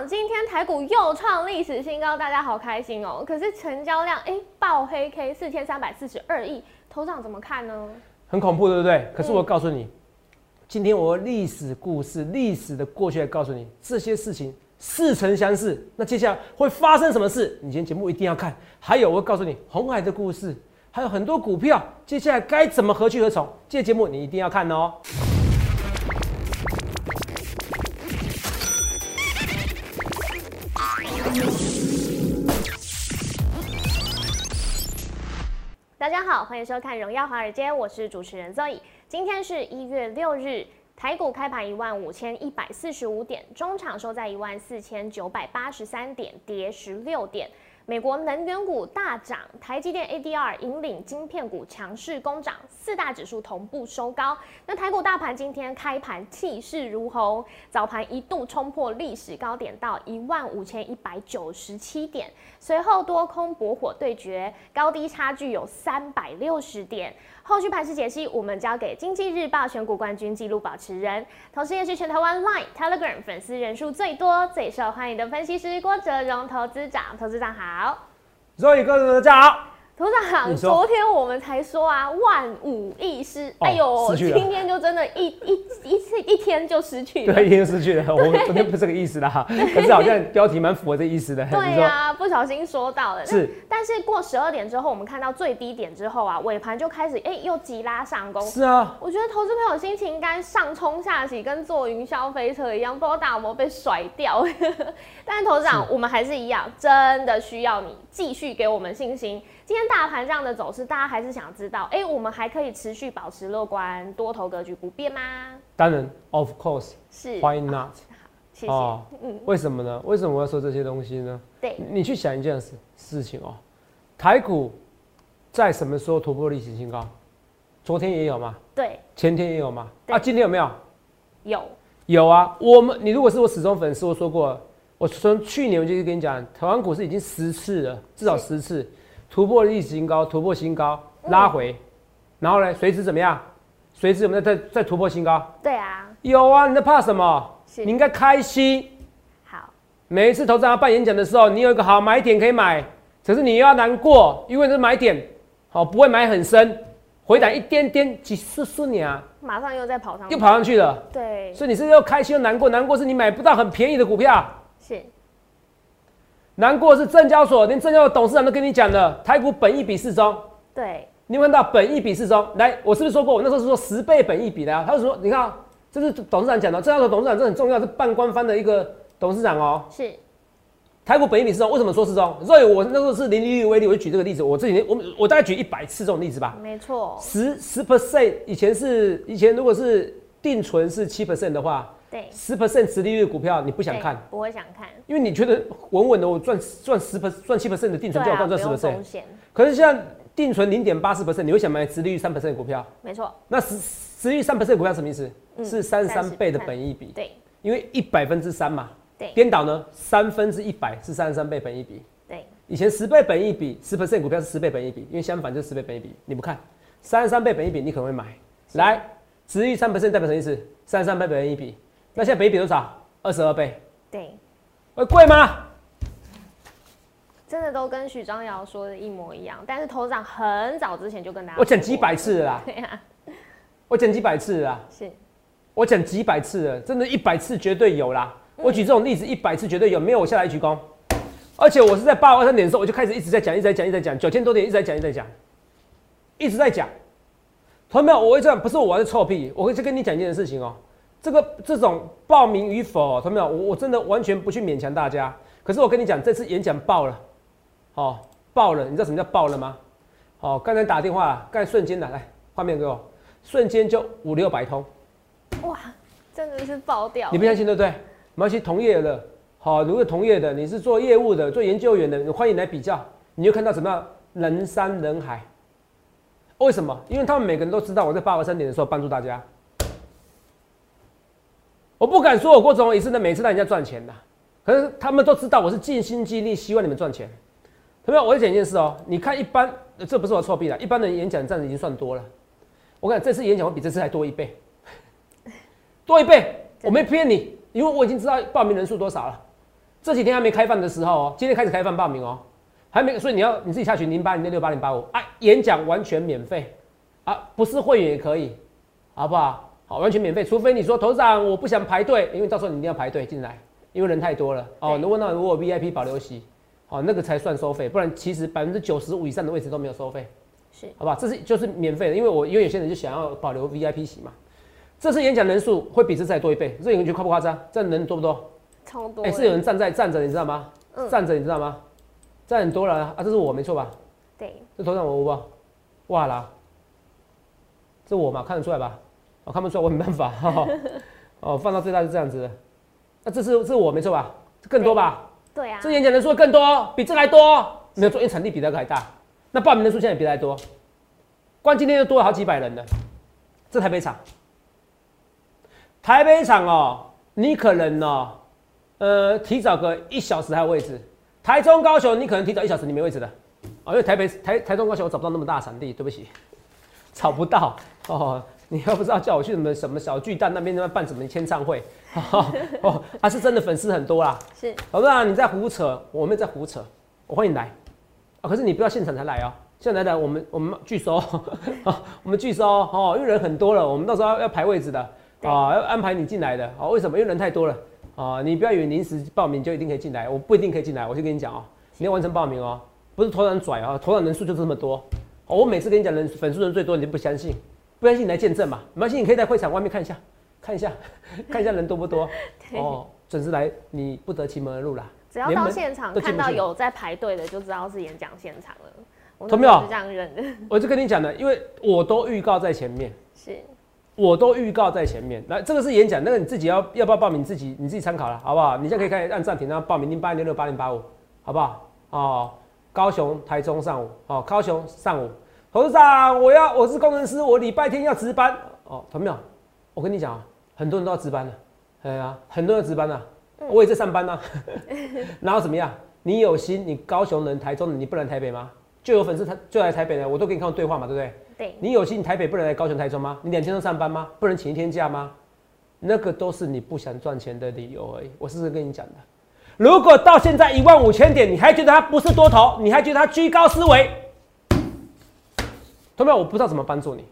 长，今天台股又创历史新高，大家好开心哦。可是成交量哎爆黑 K 四千三百四十二亿，头长怎么看呢？很恐怖，对不对？可是我告诉你，今天我历史故事、历史的过去来告诉你这些事情似曾相识。那接下来会发生什么事？你今天节目一定要看。还有，我会告诉你红海的故事，还有很多股票，接下来该怎么何去何从？这些节目你一定要看哦。大家好，欢迎收看《荣耀华尔街》，我是主持人 Zoe。今天是一月六日，台股开盘一万五千一百四十五点，中场收在一万四千九百八十三点，跌十六点。美国能源股大涨，台积电 ADR 引领晶片股强势攻涨，四大指数同步收高。那台股大盘今天开盘气势如虹，早盘一度冲破历史高点到一万五千一百九十七点，随后多空搏火对决，高低差距有三百六十点。后续盘势解析，我们交给经济日报选股冠军纪录保持人，同时也是全台湾 Line、Telegram 粉丝人数最多、最受欢迎的分析师郭哲荣投资长。投资长好，所以各位大家好。董事长，昨天我们才说啊，万无一失。哎呦，今天就真的，一一一次一天就失去了。对，一天失去了。我昨天不是这个意思啦，可是好像标题蛮符合这意思的。对呀，不小心说到了。是，但是过十二点之后，我们看到最低点之后啊，尾盘就开始哎又急拉上攻。是啊，我觉得投资朋友心情应该上冲下洗，跟坐云霄飞车一样，不知道大有没有被甩掉。但是投资长，我们还是一样，真的需要你继续给我们信心。今天大盘这样的走势，大家还是想知道，哎，我们还可以持续保持乐观，多头格局不变吗？当然，of course，是，why not？谢谢。哦，嗯，为什么呢？为什么我要说这些东西呢？对，你去想一件事事情哦，台股在什么时候突破历史新高？昨天也有吗？对，前天也有吗？啊，今天有没有？有，有啊。我们，你如果是我始终粉丝，我说过，我从去年我就跟你讲，台湾股市已经十次了，至少十次。突破历史新高，突破新高，拉回，然后呢？随之怎么样？随之我们再再再突破新高。对啊，有啊，你在怕什么？你应该开心。好，每一次投资人办演讲的时候，你有一个好买点可以买，可是你又要难过，因为这买点好不会买很深，回档一点点几十顺年啊，马上又再跑上，又跑上去了。对，所以你是又开心又难过，难过是你买不到很便宜的股票。是。难过是证交所，连证交所董事长都跟你讲了，台股本益比四中。对，你问到本益比四中，来，我是不是说过，我那时候是说十倍本益比的啊？他就说，你看，这是董事长讲的，证交所董事长这很重要，是半官方的一个董事长哦。是，台股本益比四中，为什么说四中？所以我那时候是零利率为例，我就举这个例子，我这几年我我大概举一百次这种例子吧。没错，十十 percent，以前是以前如果是定存是七 percent 的话。对，十 percent 值利率的股票你不想看，不会想看，因为你觉得稳稳的，我赚赚十 percent 赚七 percent 的定存就好赚赚十 percent，可是现在定存零点八四 percent，你会想买值利率三 percent 的股票？没错，那十值利率三 percent 股票什么意思？是三十三倍的本益比。对，因为一百分之三嘛。对，颠倒呢，三分之一百是三十三倍本益比。对，以前十倍本益比，十 percent 股票是十倍本益比，因为相反就是十倍本益比，你不看三十三倍本益比，你可能会买。来，值利率三 percent 代表什么意思？三十三倍本益比。那现在北比多少？二十二倍。对，会贵吗？真的都跟许章尧说的一模一样。但是头长很早之前就跟大家，我讲 几百次了。对呀，我讲几百次了。是，我讲几百次了，真的，一百次绝对有啦。我举这种例子，一百次绝对有，没有我下来鞠躬。而且我是在八二三点的时候，我就开始一直在讲，一直在讲，一直在讲，九千多点一直在讲，一直在讲，一直在讲。同学们，我会这样，不是我的臭屁，我会去跟你讲一件事情哦。这个这种报名与否，同没有？我我真的完全不去勉强大家。可是我跟你讲，这次演讲爆了，哦，爆了！你知道什么叫爆了吗？哦，刚才打电话，刚才瞬间的，来画面给我，瞬间就五六百通。哇，真的是爆掉！你不相信对不对？没关系，同业的，好，如果同业的，你是做业务的，做研究员的，欢迎来比较，你就看到什么人山人海。为什么？因为他们每个人都知道我在八二三点的时候帮助大家。我不敢说，我郭总也是的，每次让人家赚钱的，可是他们都知道我是尽心尽力希望你们赚钱。同学我再讲一件事哦，你看一般，这不是我错弊了，一般的演讲站已经算多了。我看这次演讲会比这次还多一倍，多一倍，我没骗你，因为我已经知道报名人数多少了。这几天还没开放的时候哦，今天开始开放报名哦，还没，所以你要你自己下去零八零六六八零八五。啊，演讲完全免费。啊，不是会员也可以，好不好？好，完全免费，除非你说头长我不想排队，因为到时候你一定要排队进来，因为人太多了哦。如果那如果 VIP 保留席，哦，那个才算收费，不然其实百分之九十五以上的位置都没有收费，是，好吧？这是就是免费的，因为我因为有些人就想要保留 VIP 席嘛。这次演讲人数会比这次再多一倍，这你觉得夸不夸张？这人多不多？超多。哎，是有人站在站着，你知道吗？嗯。站着，你知道吗？站很多人啊！这是我没错吧？对。这头上我不？哇啦！这我嘛，看得出来吧？我看不出来，我没办法。哦，放到最大是这样子的。那这是这是我没错吧？更多吧？对啊。这演讲人数更多，比这还多。没有做，因为场地比这个还大。那报名人数现在也比这还多。光今天就多了好几百人呢。这台北场。台北场哦，你可能哦，呃，提早个一小时还有位置。台中、高雄，你可能提早一小时你没位置的。哦，因为台北、台台中、高雄我找不到那么大的场地，对不起，找不到哦。你又不知道叫我去什么什么小巨蛋那边那边办什么签唱会，哦，他是真的粉丝很多啦。是，好不好？你在胡扯，我们在胡扯，我欢迎来啊！可是你不要现场才来哦，现在来我们我们拒收啊，我们拒收哦，因为人很多了，我们到时候要要排位置的啊，要安排你进来的啊。为什么？因为人太多了啊！你不要以为临时报名就一定可以进来，我不一定可以进来。我就跟你讲哦，你要完成报名哦，不是头然拽啊，头然人数就这么多。我每次跟你讲人粉丝人最多，你就不相信。不相信你来见证嘛？没关系，你可以在会场外面看一下，看一下，看一下人多不多。哦，准时来，你不得其门而入啦。只要到现场看到有在排队的，就知道是演讲现场了。同没有？是这样认的。我就跟你讲的，因为我都预告在前面。是。我都预告在前面。来，这个是演讲，那个你自己要要不要报名？自己你自己参考了，好不好？你现在可以开始按暂停，然后报名零八零六八零八五，好不好？哦，高雄、台中上午，哦，高雄上午。董事长，我要我是工程师，我礼拜天要值班哦。同没有？我跟你讲啊，很多人都要值班的，哎呀，很多人值班呢，我也在上班呢。然后怎么样？你有心，你高雄人、台中人，你不来台北吗？就有粉丝他就来台北呢，我都给你看对话嘛，对不对？对。你有心，你台北不能来高雄、台中吗？你两天都上班吗？不能请一天假吗？那个都是你不想赚钱的理由而已。我是不是跟你讲的？如果到现在一万五千点，你还觉得它不是多头，你还觉得它居高思维？同学我不知道怎么帮助你，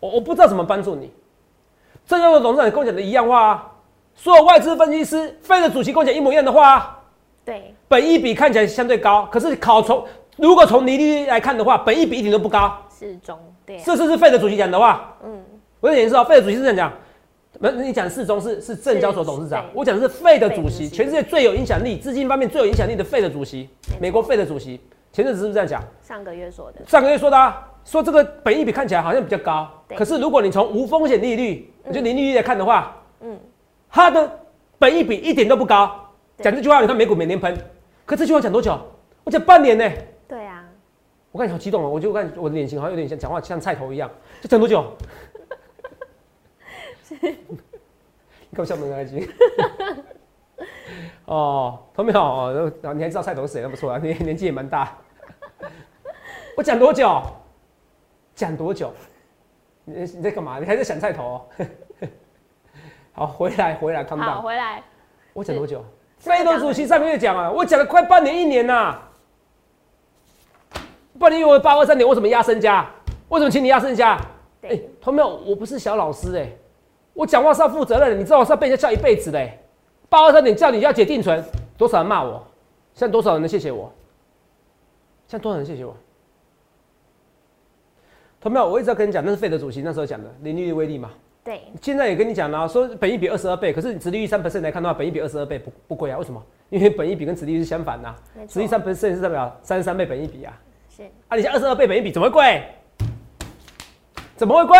我我不知道怎么帮助你。这要的董事长跟我讲的一样话啊，所有外资分析师、费的主席跟我讲一模一样的话啊。对，本一比看起来相对高，可是考从如果从利率来看的话，本一比一点都不高。适中，对。这是是费的主席讲的话。嗯，我有点知道，费的主席是这样讲。没，你讲四中是是证交所董事长，我讲的是费的主席，全世界最有影响力、资金方面最有影响力的费的主席，美国费的主席。前阵子是不是这样讲？上个月说的。上个月说的啊，说这个本益比看起来好像比较高，可是如果你从无风险利率，就零利率来看的话，嗯，它的本益比一点都不高。讲这句话，你看美股每年喷，可这句话讲多久？我讲半年呢。对啊。我看你好激动哦，我就看我的脸型好像有点像讲话像菜头一样，就讲多久？你看我笑得很开心。哦，同没有哦？你还知道菜头是谁？那不错啊，你 年纪也蛮大。我讲多久？讲多久？你你在干嘛？你还在想菜头？好，回来回来，看不好，回来。我讲多久？非洲主席上个月讲啊，我讲了快半年一年呐。半年以为八二三年，我怎么压身家？为什么请你压身家？哎，同没有？我不是小老师哎，我讲话是要负责任的，你知道我是要被人家叫一辈子的。八二三点叫你要解定存，多少人骂我？现在多少人能谢谢我？现在多少人谢谢我？同没有？我一直要跟你讲，那是费德主席那时候讲的零利率威力嘛。对。现在也跟你讲了，说本益比二十二倍，可是你殖利率三 percent 来看的话，本益比二十二倍不不贵啊？为什么？因为本益比跟殖利率是相反呐。殖利率三 percent 是代表三十三倍本益比啊。是。啊，你像二十二倍本益比怎么会贵？怎么会贵？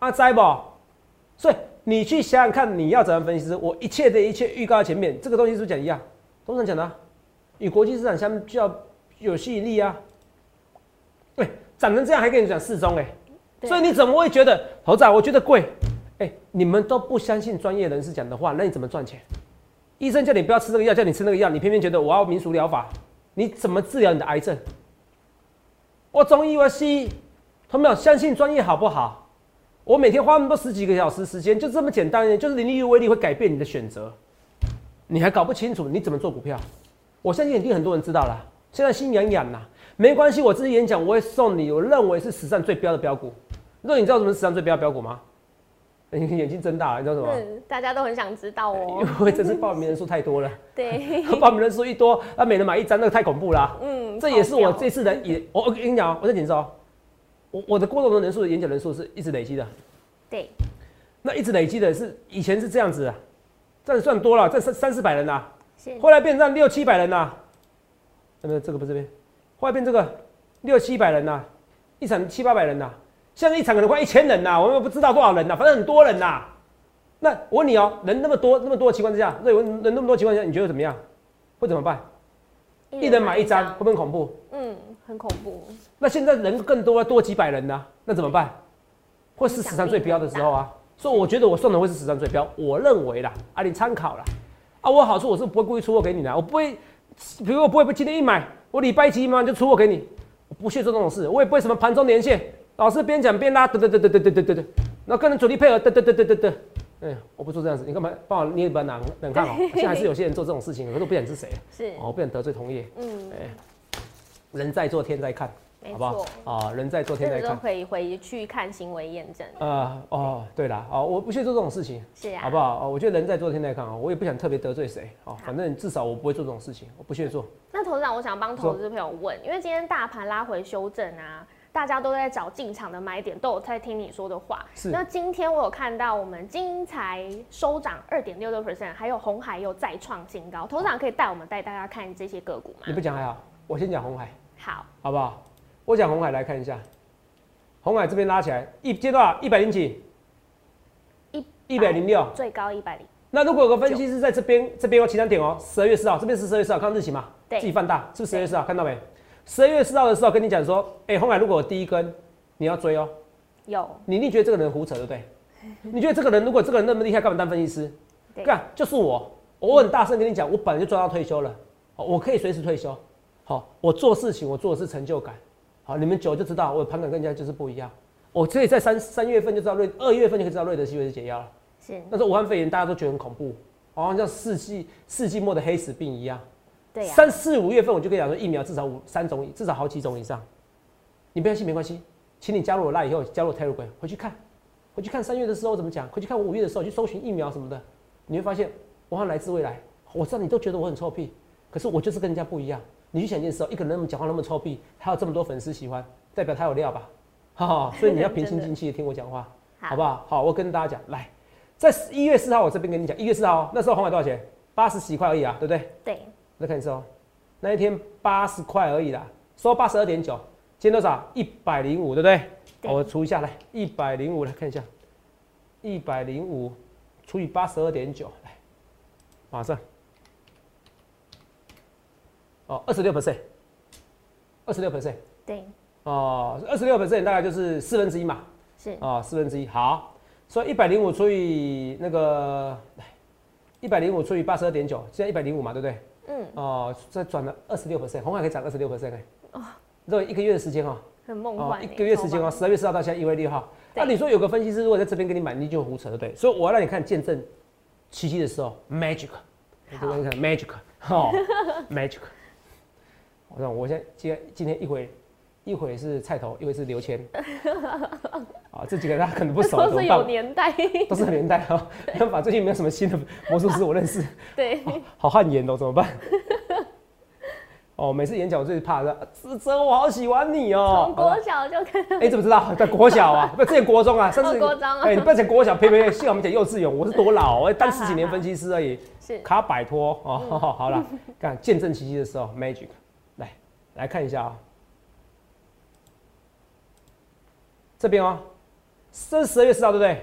啊，栽不？所以。你去想想看，你要怎样分析？我一切的一切预告在前面，这个东西是不是讲一样？通常讲的，与国际市场相较有吸引力啊。对，涨成这样还跟你讲适中哎，所以你怎么会觉得猴子？我觉得贵。哎，你们都不相信专业人士讲的话，那你怎么赚钱？医生叫你不要吃这个药，叫你吃那个药，你偏偏觉得我要民俗疗法，你怎么治疗你的癌症？我中医我西医，他们有相信专业好不好？我每天花那么多十几个小时时间，就这么简单，就是零利率威力会改变你的选择，你还搞不清楚你怎么做股票？我相信一定很多人知道了，现在心痒痒呐，没关系，我这次演讲我会送你，我认为是史上最标的标股。那你知道什么是史上最标的标股吗？你眼睛睁大了，你知道什么？嗯，大家都很想知道哦。因为这次报名人数太多了，对，报名人数一多，那每人买一张，那个太恐怖了。嗯，这也是我这次的也，我我跟你讲哦，我在紧张，我我的过动的人数的演讲人数是一直累积的。对，那一直累积的是以前是这样子啊，这样算多了，这三三四百人呐，后来变成六七百人呐，有没有这个不这边？后来变这个六七百人呐，一场七八百人呐。现在一场可能快一千人呐，我们不知道多少人呐，反正很多人呐。那我问你哦，人那么多那么多的情况之下，那人人那么多情况下，你觉得怎么样？会怎么办？一人买一张，会不会很恐怖？嗯，很恐怖。那现在人更多，多几百人呢，那怎么办？会是史上最标的时候啊。所以我觉得我送的会是史上最标，我认为啦，啊，你参考啦。啊，我好处我是不会故意出货给你的，我不会，比如我不会不今天一买，我礼拜几嘛就出货给你，我不屑做这种事，我也不会什么盘中连线。老是边讲边拉，得得得得得得得得得，那跟人主力配合，得得得得得得，哎，我不做这样子，你干嘛帮我捏一把冷冷汗哦？现在还是有些人做这种事情，我都不想是谁，是哦，不想得罪同业，嗯，哎，人在做天在看，好不好？啊，人在做天在看，可以回去看行为验证。呃，哦，对了，哦，我不屑做这种事情，是啊，好不好？哦，我觉得人在做天在看啊，我也不想特别得罪谁，哦，反正至少我不会做这种事情，我不屑做。那投资长，我想帮投资朋友问，因为今天大盘拉回修正啊。大家都在找进场的买点，都有在听你说的话。是。那今天我有看到我们金财收涨二点六六 percent，还有红海又再创新高。头长可以带我们带大家看这些个股吗？你不讲还好，我先讲红海。好，好不好？我讲红海来看一下，红海这边拉起来一阶段一百零几，一一百零六，最高一百零。那如果有个分析师在这边，这边有其他点哦，十二月四号，这边是十二月四号，看日期嘛？对。自己放大，是不是十二月四号？看到没？十二月四号的时候跟你讲说，哎，红海如果第一根，你要追哦。有。你一定觉得这个人胡扯，对不对？你觉得这个人如果这个人那么厉害，干嘛当分析师？干，就是我，我很大声跟你讲，我本来就赚到退休了，我可以随时退休。好，我做事情，我做的是成就感。好，你们久就知道，我的盘感跟人家就是不一样。我可以在三三月份就知道瑞，二月份就可以知道瑞德西韦是解药了。是。那时候武汉肺炎大家都觉得很恐怖，好像像世纪世纪末的黑死病一样。三四五月份我就跟你讲说，疫苗至少五三种，至少好几种以上。你不相信没关系，请你加入我那以后加入 Telegram 回去看，回去看三月的时候怎么讲，回去看我五月的时候去搜寻疫苗什么的，你会发现我好来自未来。我知道你都觉得我很臭屁，可是我就是跟人家不一样。你去想一件事哦，一个人那么讲话那么臭屁，还有这么多粉丝喜欢，代表他有料吧？哈哈，所以你要平心静气的听我讲话，好不好？好，我跟大家讲，来，在一月四号我这边跟你讲，一月四号那时候红海多少钱？八十几块而已啊，对不对？对。再看一次哦，那一天八十块而已啦，收八十二点九，今天多少？一百零五，对不对？我除一下来，一百零五来看一下，一百零五除以八十二点九，来，马上，哦，二十六 percent，二十六 percent，对，哦，二十六 percent 大概就是四分之一嘛，是，哦，四分之一，好，所以一百零五除以那个，来，一百零五除以八十二点九，现在一百零五嘛，对不对？嗯。哦，再转了二十六 percent，红海可以涨二十六 percent 哎，哦，这一个月的时间哦，很梦幻，一个月时间哦，十二月四号到现在一月六号，那你说有个分析师如果在这边给你买，你就胡扯对不对？所以我要让你看见证奇迹的时候，magic，你看 magic，哦，magic，我让我现在今今天一会一会是菜头，一会是刘谦，啊，这几个大家可能不熟，都是有年代，都是年代哈。办法，最近没有什么新的魔术师我认识，对，好汗颜哦，怎么办？哦，每次演讲我最怕的，子哲，我好喜欢你哦。从国小就看，哎，怎么知道在国小啊？不，之前国中啊，甚至国中啊。哎，你不要讲国小，呸呸呸，幸好我们讲幼稚园，我是多老，我当十几年分析师而已，是卡摆脱哦。好了，看见证奇迹的时候，magic，来来看一下啊。这边哦，这是十二月四号，对不对？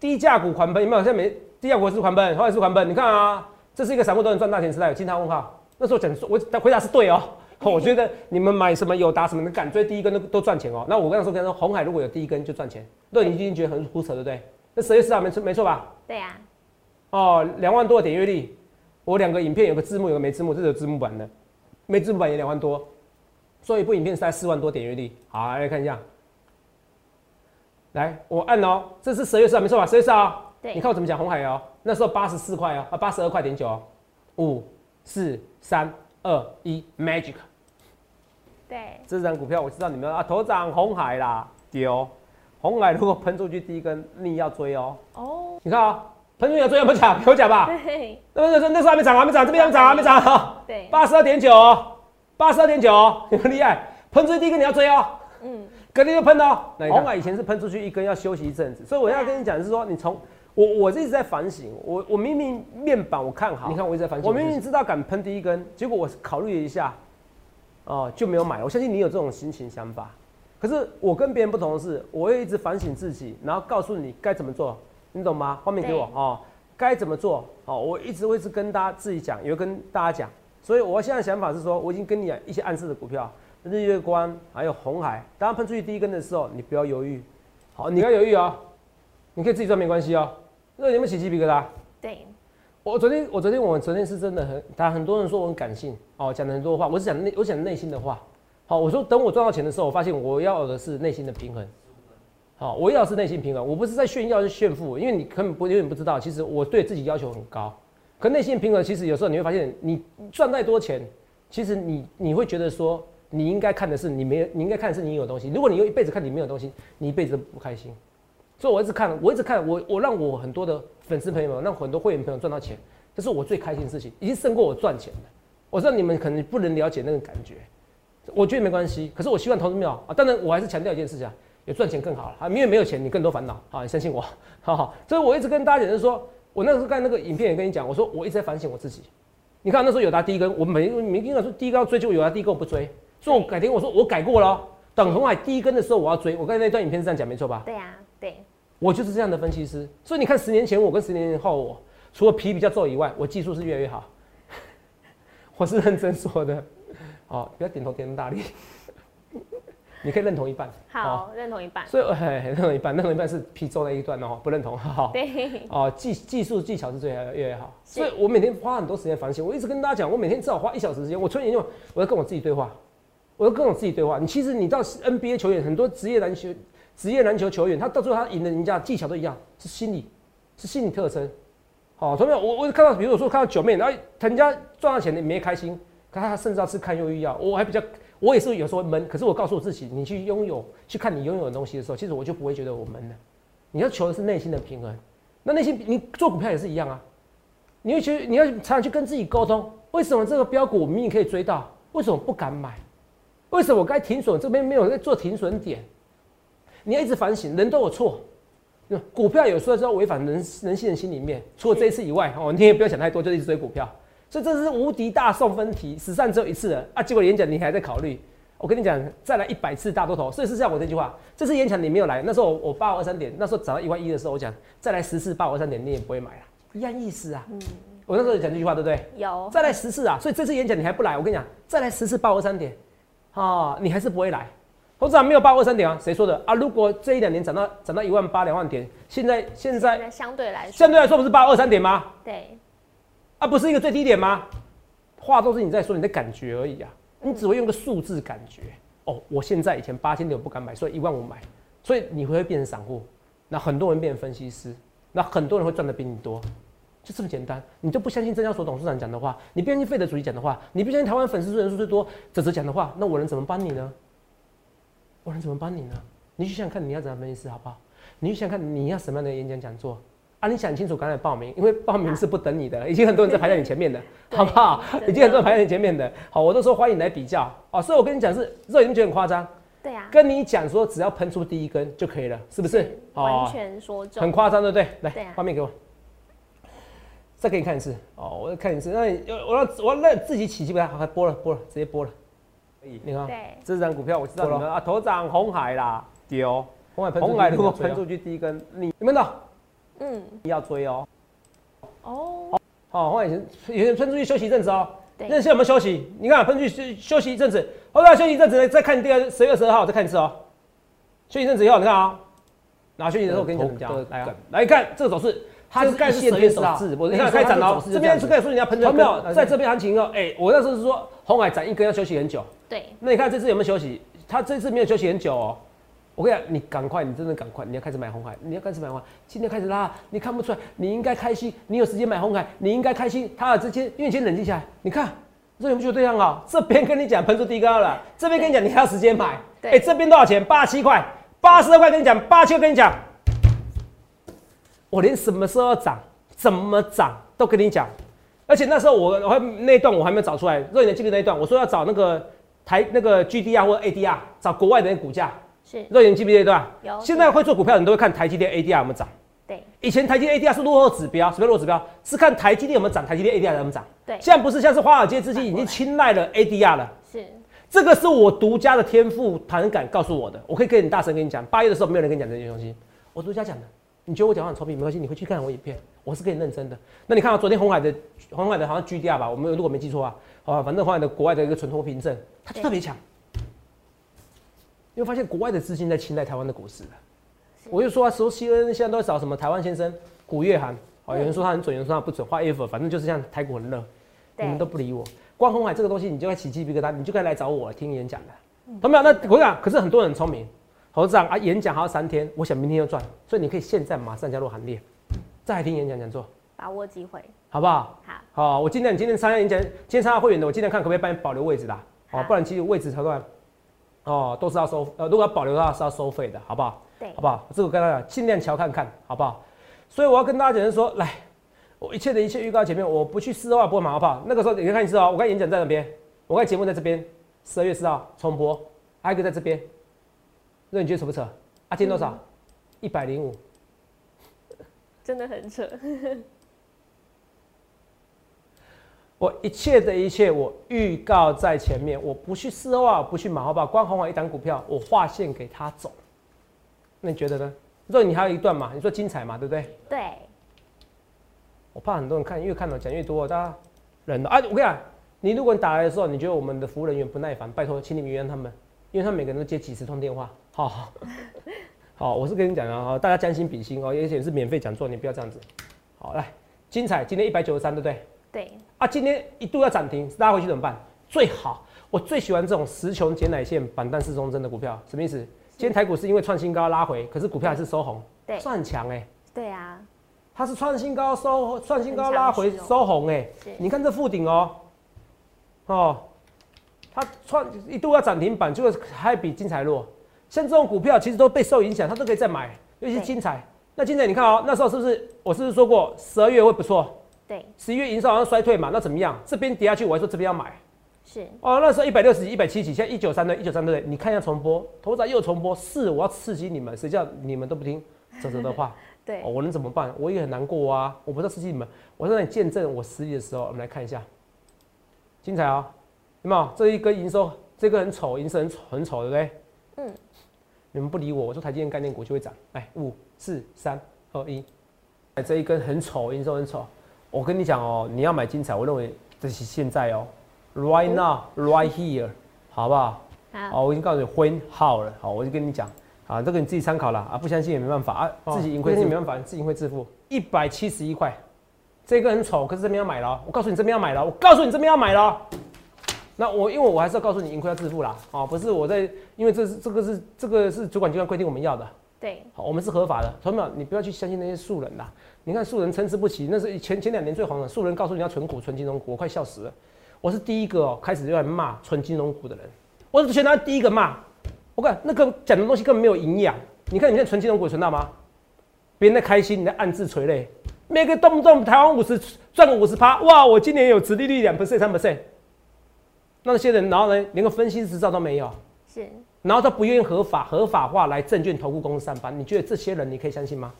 低价股狂奔有没有？现在没低价股是狂奔，后来是狂奔。你看啊，这是一个散户都能赚大钱时代，有惊叹问号。那时候讲我回答是对哦，我觉得你们买什么有达什么的敢追第一根都都赚钱哦。那我刚才说跟他说红海如果有第一根就赚钱，那你已经觉得很胡扯，对不对？那十月四号没错没错吧？对呀。哦，两万多的点阅率，我两个影片有个字幕有个没字幕，这是有字幕版的，没字幕版也两万多。做一部影片是在四万多点阅率，好来看一下。来，我按哦，这是十月四号，没错吧？十月四号，对，你看我怎么讲红海哦。那时候八十四块哦，啊八十二块点九哦，五四三二一，magic。对，这张股票我知道你们啊，头涨红海啦，丢，红海如果喷出去第一根，你要追哦。哦，你看啊，喷出去要追有没有讲？有讲吧？对，那那那那时候还没涨，还没涨，这边还没涨，还没涨哈。对，八十二点九，八十二点九，有没有厉害？喷出去第一根你要追哦，嗯，隔天就喷哦。红海以前是喷出去一根要休息一阵子，所以我要跟你讲的是说，你从我我一直在反省，我我明明面板我看好，你看我一直在反省，我明明知道敢喷第一根，结果我考虑了一下，哦就没有买。我相信你有这种心情想法，可是我跟别人不同的是，我会一直反省自己，然后告诉你该怎么做，你懂吗？画面给我哦，该怎么做哦，我一直会是跟大家自己讲，也会跟大家讲。所以我现在想法是说，我已经跟你讲一些暗示的股票，日月光还有红海，当它喷出去第一根的时候，你不要犹豫，好，你不要犹豫哦，你可以自己赚没关系哦。那有没有起鸡皮疙瘩？对，我昨天，我昨天，我昨天是真的很，他很多人说我很感性哦，讲了很多话，我是讲内，我讲内心的话。好，我说等我赚到钱的时候，我发现我要的是内心的平衡。好，我要的是内心平衡，我不是在炫耀，是炫富，因为你根本不永远不知道，其实我对自己要求很高。可内心平衡，其实有时候你会发现，你赚再多钱，其实你你会觉得说，你应该看的是你没有，你应该看的是你有东西。如果你用一辈子看你没有东西，你一辈子都不开心。所以我一直看，我一直看，我我让我很多的粉丝朋友们，让很多会员朋友赚到钱，这是我最开心的事情，已经胜过我赚钱的。我知道你们可能不能了解那个感觉，我觉得没关系。可是我希望投资没有啊，当然我还是强调一件事情啊，有赚钱更好了啊，因为没有钱你更多烦恼啊，你相信我，好 好。所以我一直跟大家讲，就是说我那时候看那个影片也跟你讲，我说我一直在反省我自己。你看那时候有达第一根，我每每跟他说第一根要追，就有达第一根我不追，所以我改天我说我改过了哦，等红海第一根的时候我要追。我刚才那段影片是这样讲没错吧？对啊，对，我就是这样的分析师，所以你看十年前我跟十年后我，除了皮比较皱以外，我技术是越来越好。我是认真说的，哦，不要点头点那么大力，你可以认同一半。哦，好，认同一半，所以 嘿认同一半，认同一半是皮皱那一段哦，不认同，好。对，哦，技技术技巧是最越来越好，所以我每天花很多时间反省。我一直跟大家讲，我每天至少花一小时时间，我除了研究，我要跟我自己对话，我要跟我自己对话。你其实你到 NBA 球员，很多职业篮球职业篮球球员，他到最后他赢了人家技巧都一样，是心理，是心理特征。好，同样我我看到，比如说看到九妹，然后人家赚到钱你没开心，可他甚至要吃抗忧郁药，我还比较，我也是有时候闷，可是我告诉我自己，你去拥有，去看你拥有的东西的时候，其实我就不会觉得我闷了。你要求的是内心的平衡，那内心你做股票也是一样啊，你会觉得你要常常去跟自己沟通，为什么这个标股我明明可以追到，为什么不敢买？为什么我该停损这边没有在做停损点？你要一直反省，人都有错。股票有时候是要违反人人性的心里面，除了这一次以外，哦，你也不要想太多，就一直追股票。所以这是无敌大送分题，史上只有一次了啊！结果演讲你还在考虑，我跟你讲，再来一百次大多头。所以是像我这句话，这次演讲你没有来，那时候我我八二三点，那时候涨到一万一的时候，我讲再来十次八二三点，你也不会买了，一样意思啊。嗯我那时候讲这句话对不对？有，再来十次啊！所以这次演讲你还不来，我跟你讲，再来十次八二三点，啊，你还是不会来。我涨没有八二三点啊？谁说的啊？如果这一两年涨到涨到一万八两万点，现在现在相对来说，相对来说不是八二三点吗？对，啊，不是一个最低点吗？话都是你在说，你的感觉而已啊，你只会用个数字感觉。哦，我现在以前八千点我不敢买，所以一万五买，所以你会变成散户，那很多人变成分析师，那很多人会赚的比你多，就这么简单。你都不相信证交所董事长讲的话，你不相信费德主席讲的话，你不相信台湾粉丝人数最多泽泽讲的话，那我能怎么帮你呢？我能怎么帮你呢？你去想想看你要怎样分析师好不好？你去想看你要什么样的演讲讲座啊？你想清楚，赶快报名，因为报名是不等你的，已经很多人在排在你前面的，好不好？已经很多人排在你前面的，好，我都说欢迎来比较哦。所以我跟你讲是，这已经觉得很夸张，对啊，跟你讲说只要喷出第一根就可以了，是不是？完全说中，很夸张，对不对？来，画面给我，再给你看一次哦，我再看一次。那你我要我要让自己起鸡好，播了播了，直接播了。你看，对，这张股票我知道你们啊，头涨红海啦，丢红海喷红海如果喷出去第一根，你你们的嗯，要追哦。哦，好，红海以前以前喷出去休息一阵子哦。对。那现在有没有休息？你看分出去休休息一阵子，后来休息一阵子，再看第二十月二十二号再看一次哦。休息一阵子以后，你看啊、然后休息的时候我跟你讲怎么讲，来啊，来看这个走势，它是盖线天走势，我你看开始涨了哦，这边是开始说你要喷出，没有。在这边行情哦，哎，我那时候是说红海展一根要休息很久，对，那你看这次有没有休息？它这次没有休息很久哦，我跟你讲，你赶快，你真的赶快，你要开始买红海，你要开始买红海，今天开始拉，你看不出来，你应该开心，你有时间买红海，你应该开心。他之间，因为先冷静下来，你看，这有不就对象好？这边跟你讲喷出低高了，这边跟你讲你还要时间买，哎、这边多少钱？八十七块，八十二块跟你讲，八七跟你讲，我连什么时候涨，怎么涨都跟你讲，而且那时候我我还那一段我还没有找出来，若你记得那一段，我说要找那个台那个 GDR 或者 ADR，找国外的那个股价。是若你记不记得对吧？有现在会做股票的人都会看台积电 ADR 有没有涨。对以前台积电 ADR 是落后指标，什么叫落后指标？是看台积电有没有涨，台积电 ADR 有没有涨。对现在不是，像是华尔街资金已经青睐了 ADR 了。是这个是我独家的天赋谈感告诉我的，我可以跟你大声跟你讲，八月的时候没有人跟你讲这些东西，我独家讲的。你觉得我讲话很臭屁没关系，你回去看我影片，我是跟你认真的。那你看到昨天红海的红海的好像 GDR 吧，我们如果没记错啊，好，反正红海的国外的一个存托凭证，它就特别强。你会发现国外的资金在青睐台湾的股市了。我就说啊，熟悉 N 现在都在找什么台湾先生古月涵，好，有人说他很准，有人说他不准，whatever，反正就是这样，台股很热，你们都不理我。光红海这个东西，你就该起鸡皮疙瘩，你就该来找我听演讲的，懂没有？那我讲，可是很多人很聪明，侯长啊，演讲还要三天，我想明天就赚，所以你可以现在马上加入行列，再来听演讲讲座，把握机会。好不好？好，好，我尽量今天参加演讲，今天参加会员的，我尽量看可不可以帮你保留位置啦，哦好，不然其实位置条段，哦，都是要收，呃，如果要保留的话是要收费的，好不好？对好不好？这个我跟大家讲，尽量瞧看看，好不好？所以我要跟大家讲的是说，来，我一切的一切预告前面，我不去试的话，不会马后炮。那个时候你可以看一次哦，我看演讲在那边，我看节目在这边，十二月四号重播，还有一个在这边，那你觉得扯不扯？啊，今天多少？一百零五。真的很扯。我一切的一切，我预告在前面，我不去四号，不去马后炮，光红海一档股票，我划线给他走。那你觉得呢？肉你还有一段嘛？你说精彩嘛，对不对？对，我怕很多人看，越看到讲越多，大家忍了啊！我跟你讲，你如果你打来的时候，你觉得我们的服务人员不耐烦，拜托，请你们原谅他们，因为他们每个人都接几十通电话。好好 好，我是跟你讲啊，大家将心比心哦，而且是免费讲座，你不要这样子。好，来，精彩，今天一百九十三，对不对？对，啊，今天一度要涨停，拉回去怎么办？最好，我最喜欢这种十穷减奶线、板蛋四中针的股票，什么意思？今天台股是因为创新高拉回，可是股票还是收红，对算很强哎、对啊，它是创新高收，创新高拉回收红哎、是你看这附顶哦，哦，它创一度要涨停板，结果还比精彩弱。像这种股票其实都被受影响，它都可以再买，尤其是彩。那精彩你看哦，那时候是不是我是不是说过十二月会不错？对，十一月营收好像衰退嘛，那怎么样？这边跌下去，我还说这边要买。是哦，那时候一百六十几、一百七几，现在一九三对，一九三对，你看一下重播，头仔又重播，是我要刺激你们，谁叫你们都不听泽泽的话？对哦，，我能怎么办？我也很难过啊！我不是要刺激你们，我是让你见证我实力的时候，我们来看一下，精彩啊、有没有？这一根营收，这个很丑，营收很丑，很丑，对不对？嗯，你们不理我，我说台积电概念股就会涨。来，五、四、三、二、一，哎这一根很丑，营收很丑。我跟你讲哦，你要买精彩，我认为这是现在哦，right now, right here，好不好？好，好，我已经告诉你 when how 了，好，我就跟你讲，啊，这个你自己参考了啊，不相信也没办法啊，自己盈亏自己没办法，自己盈亏自负。一百七十一块，这个很丑，可是这边要买了哦，我告诉你这边要买了哦，我告诉你这边要买了哦。那我因为我还是要告诉你盈亏要自负啦，啊，不是我在，因为这是这个是这个是主管机关规定我们要的，对，好，我们是合法的，同学们，你不要去相信那些素人啦。你看素人参差不齐，那是前前两年最红的。素人告诉你要存股、存金融股，我快笑死了。我是第一个哦，开始就在骂存金融股的人，我是全台第一个骂。我看那个讲的东西根本没有营养。你看你现在存金融股存到吗？别人在开心，你在暗自垂泪。每个动不动台湾五十赚个五十趴，哇！我今年有殖利率两 percent、三 percent。那些人，然后呢，连个分析师执照都没有。是然后他不愿意合法合法化来证券投顾公司上班，你觉得这些人你可以相信吗？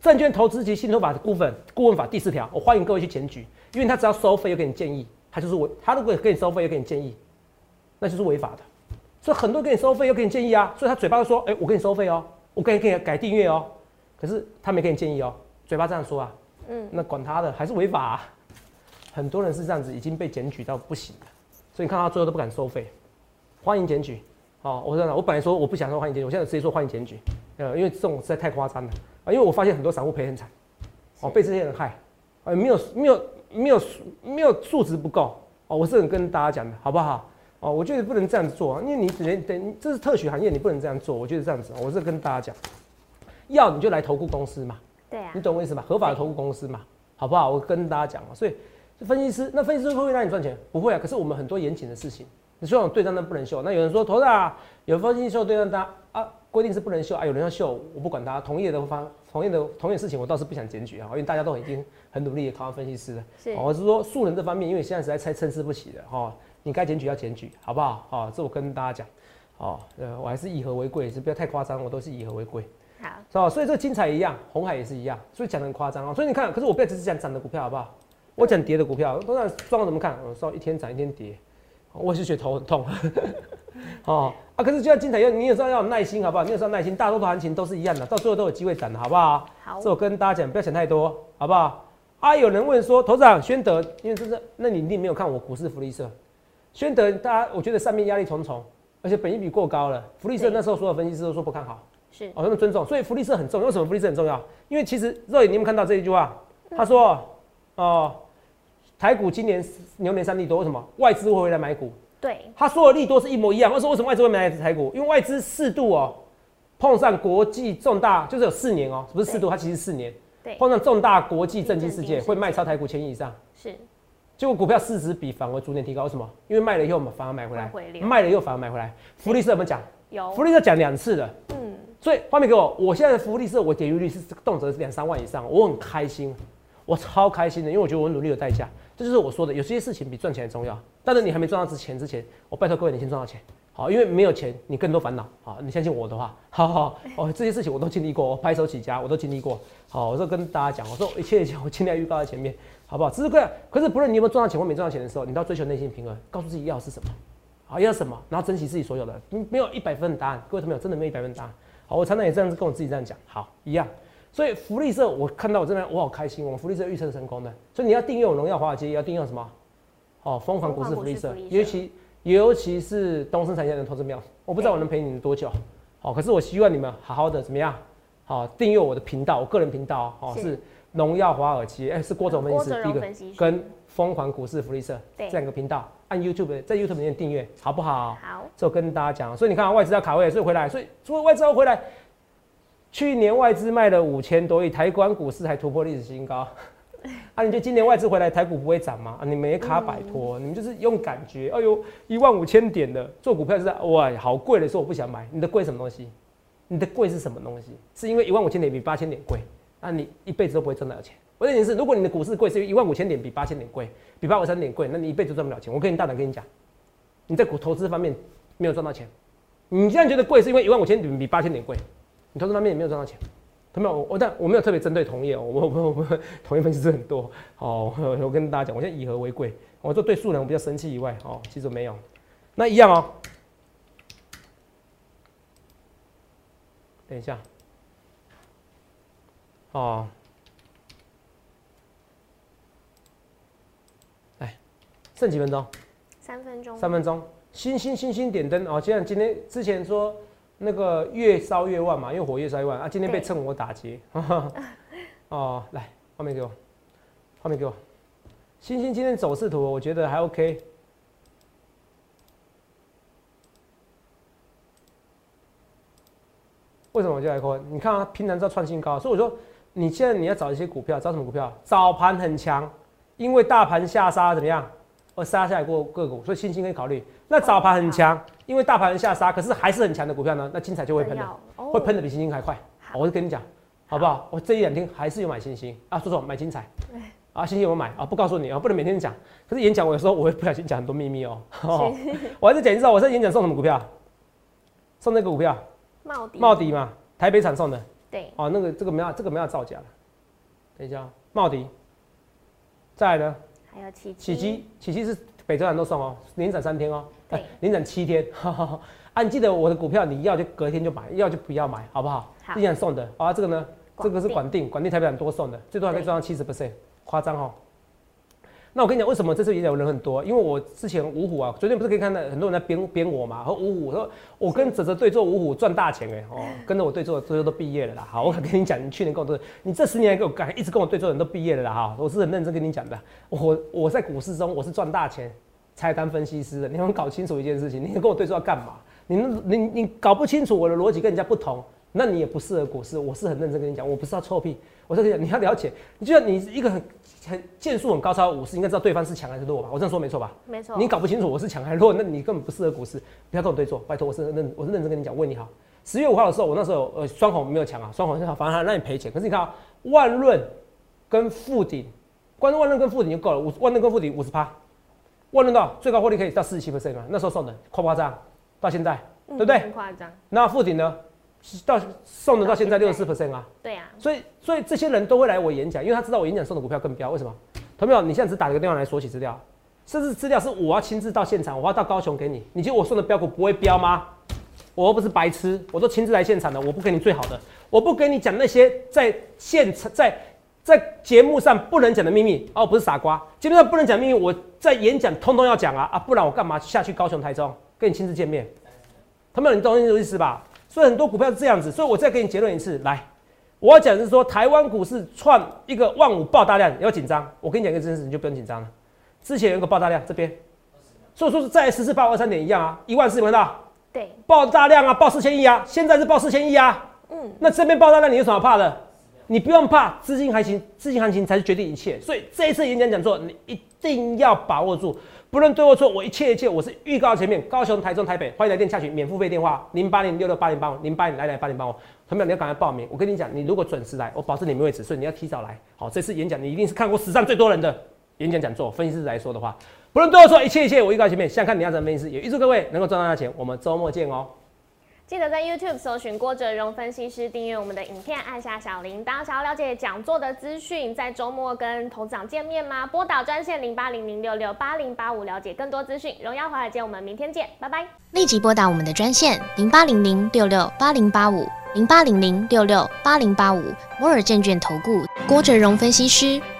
证券投资及信托法的顾问顾问法第四条，我欢迎各位去检举，因为他只要收费又给你建议，他就是违，他如果给你收费又给你建议，那就是违法的。所以很多人给你收费又给你建议啊，所以他嘴巴就说，哎、我给你收费哦，我给你给你改订阅哦，可是他没给你建议哦，嘴巴这样说啊，嗯，那管他的，还是违法、啊。很多人是这样子，已经被检举到不行了，所以你看他最后都不敢收费。欢迎检举，哦，我真的，我本来说我不想说欢迎检举，我现在直接说欢迎检举，呃，因为这种实在太夸张了啊，因为我发现很多散户赔很惨，哦，被这些人害，呃，没有没有没有没有素质不够，哦，我是很跟大家讲的，好不好？哦，哦，我觉得不能这样子做，因为你只能等这是特许行业，你不能这样做。我觉得这样子，我是跟大家讲，要你就来投顾公司嘛，对啊你，懂我意思吧？合法的投顾公司嘛，好不好？我跟大家讲啊，所以分析师，那分析师会不会让你赚钱？不会啊。可是我们很多严谨的事情，你说我对账单不能秀，那有人说头大有分析师秀对账单啊，规定是不能秀啊，有人要秀，我不管他，同业的方同业的同业事情，我倒是不想检举啊，因为大家都已经很努力的考上分析师了。是哦我是说素人这方面，因为现在实在参参差不齐的哈、你该检举要检举，好不好？哦，这我跟大家讲，哦，呃，我还是以和为贵，是不要太夸张，我都是以和为贵。好，是吧？所以这个精彩一样，红海也是一样，所以讲的很夸张啊。所以你看，可是我不要只是讲涨的股票，好不好？我讲跌的股票，通常状况怎么看？我稍微一天涨一天跌，我也是觉得头很痛。哦啊，可是就要精彩，要你有时候要有耐心，好不好？你有时候耐心，大多数行情都是一样的，到最后都有机会涨的，好不好？好这我跟大家讲，不要想太多，好不好？啊，有人问说，头长宣德，因为这是，那你一定没有看我股市福利社，宣德，大家我觉得上面压力重重，而且本益比过高了，福利社那时候所有分析师都说不看好。是哦，他们尊重，所以福利社很重要。为什么福利社很重要？因为其实肉眼你有没有看到这一句话？他说：“哦，台股今年牛年三利多，为什么外资会回来买股？对，他说的利多是一模一样。为什么为什么外资会买台股？因为外资四度哦，碰上国际重大，就是有四年哦，不是四度，它其实四年对，碰上重大国际震惊事件，震惊事件会卖超台股千亿以上。是结果股票市值比反而逐年提高，为什么？因为卖了以后嘛，反而买回来卖了以后反而买回来。福利社有没有讲？有福利社讲两次的。嗯，所以画面给我，我现在的福利社我点击率是动辄是两三万以上，我很开心，我超开心的，因为我觉得我努力有代价，这就是我说的，有些事情比赚钱还重要。但是你还没赚到之前之前，我拜托各位你先赚到钱，好，因为没有钱你更多烦恼，好，你相信我的话，好好哦，这些事情我都经历过，我白手起家我都经历过，好，我就跟大家讲，我说一切一切 我尽量预告在前面，好不好？只是个，可是不论你有没有赚到钱或没赚到钱的时候，你都要追求内心平衡，告诉自己要是什么。好，要什么，然后珍惜自己所有的，嗯没有一百分的答案，各位朋友真的没有一百分的答案。好，我常常也这样子跟我自己这样讲，好，一样。所以福利社我看到我真的我好开心，我们福利社预测成功的，所以你要订阅我荣耀华尔街，也要订阅什么？哦，疯狂股市福利社尤其尤其是东升产业的投资庙，我不知道我能陪你们多久，好，可是我希望你们好好的怎么样？好，订阅我的频道，我个人频道哦，是是荣耀华尔街，哎，是郭总分析师第一个跟疯狂股市福利社这两个频道，按 YouTube 在 YouTube 里面订阅，好不好？好，这我跟大家讲，所以你看啊外资要卡位，所以回来，所以除了外资要回来，去年外资卖了五千多亿，台湾股市还突破历史新高。啊，你觉得今年外资回来，台股不会涨吗？啊，你们也卡摆脱，你们就是用感觉，哎呦，一万五千点的做股票就是哇，好贵的时候我不想买。你的贵什么东西？你的贵是什么东西？是因为一万五千点比八千点贵，那你一辈子都不会赚到钱。我的意思是，如果你的股市贵是因为一万五千点比八千点贵，比八五三点贵，那你一辈子都赚不了钱。我可以大胆跟你讲，你在股投资方面没有赚到钱。你这样觉得贵是因为一万五千点比八千点贵，你投资方面也没有赚到钱。他们我我但我没有特别针对同业哦，我我我我同业分析师很多哦，我我跟大家讲，我现在以和为贵，我就对素人我比较生气以外哦，其实没有，那一样哦。等一下，哦，哎，剩几分钟？三分钟，三分钟，星星星星点灯哦。既然今天之前说那个越烧越旺嘛，因为火越烧越旺啊，今天被对趁火打劫。哦，来，画面给我，画面给我。星星今天走势图，我觉得还 OK。为什么我就来扣？你看啊，平常在创新高，所以我说你现在你要找一些股票，找什么股票？早盘很强，因为大盘下杀怎么样？而杀下来过个股，所以星星可以考虑。那早盘很强，因为大盘下杀，可是还是很强的股票呢，那精彩就会喷的，哦会喷的比星星还快。好我就跟你讲，好不好？我这一两天还是有买星星啊，说说买精彩。啊，星星有没有买啊？不告诉你啊，不能每天讲。可是演讲我有时候我会不小心讲很多秘密哦。哦我还是讲一下，我在演讲送什么股票？送那个股票，帽底，茂迪嘛，台北厂送的。对，哦，那个这个没有，这个没有造假了。等一下哦，茂迪。再来呢？还有起起基，起基是北中南都送哦，连涨三天哦，对哎连涨七天。啊，你记得我的股票，你要就隔天就买，要就不要买，好不好？好一样送的啊，这个呢，这个是广管定，管定台北很多送的，最多还可以赚到七十 percent，夸张哦。那我跟你讲，为什么这次演讲人很多？因为我之前五虎啊，昨天不是可以看到很多人在编编我嘛，和五虎说，我跟泽泽对坐五虎赚大钱哎、哦，跟着我对坐最后都毕业了啦。好，我跟你讲，你去年跟我对，你这十年跟我干，一直跟我对坐的人都毕业了啦哈，我是很认真跟你讲的。我我在股市中我是赚大钱，菜单分析师的，你们搞清楚一件事情，你跟我对坐要干嘛？你你你搞不清楚我的逻辑跟人家不同，那你也不适合股市。我是很认真跟你讲，我不是要臭屁，我是跟你要了解，你就像你一个很很剑术很高超的武士，应该知道对方是强还是弱吧？我这样说没错吧？没错。你搞不清楚我是强还是弱，那你根本不适合股市，不要跟我对坐，拜托，我是认我是认真跟你讲，为你好。十月五号的时候，我那时候呃双红没有强啊，双红很好，反而还让你赔钱。可是你看啊，万润跟富鼎，关注万润跟富鼎就够了，五万润跟富鼎五十趴，万润到最高获利可以到四十七 percent 嘛？那时候送的夸不夸张？到现在对不对？很夸张。那富鼎呢？到送的到现在六十四 percent 啊？对啊。所以所以这些人都会来我演讲，因为他知道我演讲送的股票更标。为什么？同没有？你现在只打一个电话来索取资料，甚至资料是我要亲自到现场，我要到高雄给你。你觉得我送的标股不会标吗？我又不是白痴，我都亲自来现场的，我不给你最好的，我不跟你讲那些在现场在在节目上不能讲的秘密哦，不是傻瓜，节目上不能讲秘密，我在演讲通通要讲啊啊，不然我干嘛下去高雄台中跟你亲自见面？他们你懂这个意思吧？所以很多股票是这样子，所以我再给你结论一次，来，我要讲的是说台湾股市创一个万五爆大量，要紧张，我跟你讲一个真实，你就不用紧张了。之前有个爆大量，这边，所以说是在十四八二三点一样啊，一万四，看到？对，爆大量啊，爆四千亿啊，现在是爆四千亿啊。嗯，那这边爆大量，你有什么怕的？你不用怕，资金行情，资金行情才是决定一切。所以这一次演讲讲座，你一定要把握住，不论对或错，我一切一切，我是预告前面，高雄、台中、台北，欢迎来电洽询，免付费电话零八零六六八零八五零八零来来八零八五，同学你要赶快报名。我跟你讲，你如果准时来，我保证你没位置，所以你要提早来。好，这次演讲你一定是看过史上最多人的演讲讲座，分析师来说的话。不论对或错，一切一切，我预告前面，想看你要怎么分析，也预祝各位能够赚到大钱。我们周末见哦！记得在 YouTube 搜寻郭哲荣分析师，订阅我们的影片，按下小铃铛。想要了解讲座的资讯，在周末跟投资长见面吗？拨打专线零八零零六六八零八五，了解更多资讯。荣耀华尔街，我们明天见，拜拜！立即拨打我们的专线零八零零六六八零八五零八零零六六八零八五摩尔证券投顾郭哲荣分析师。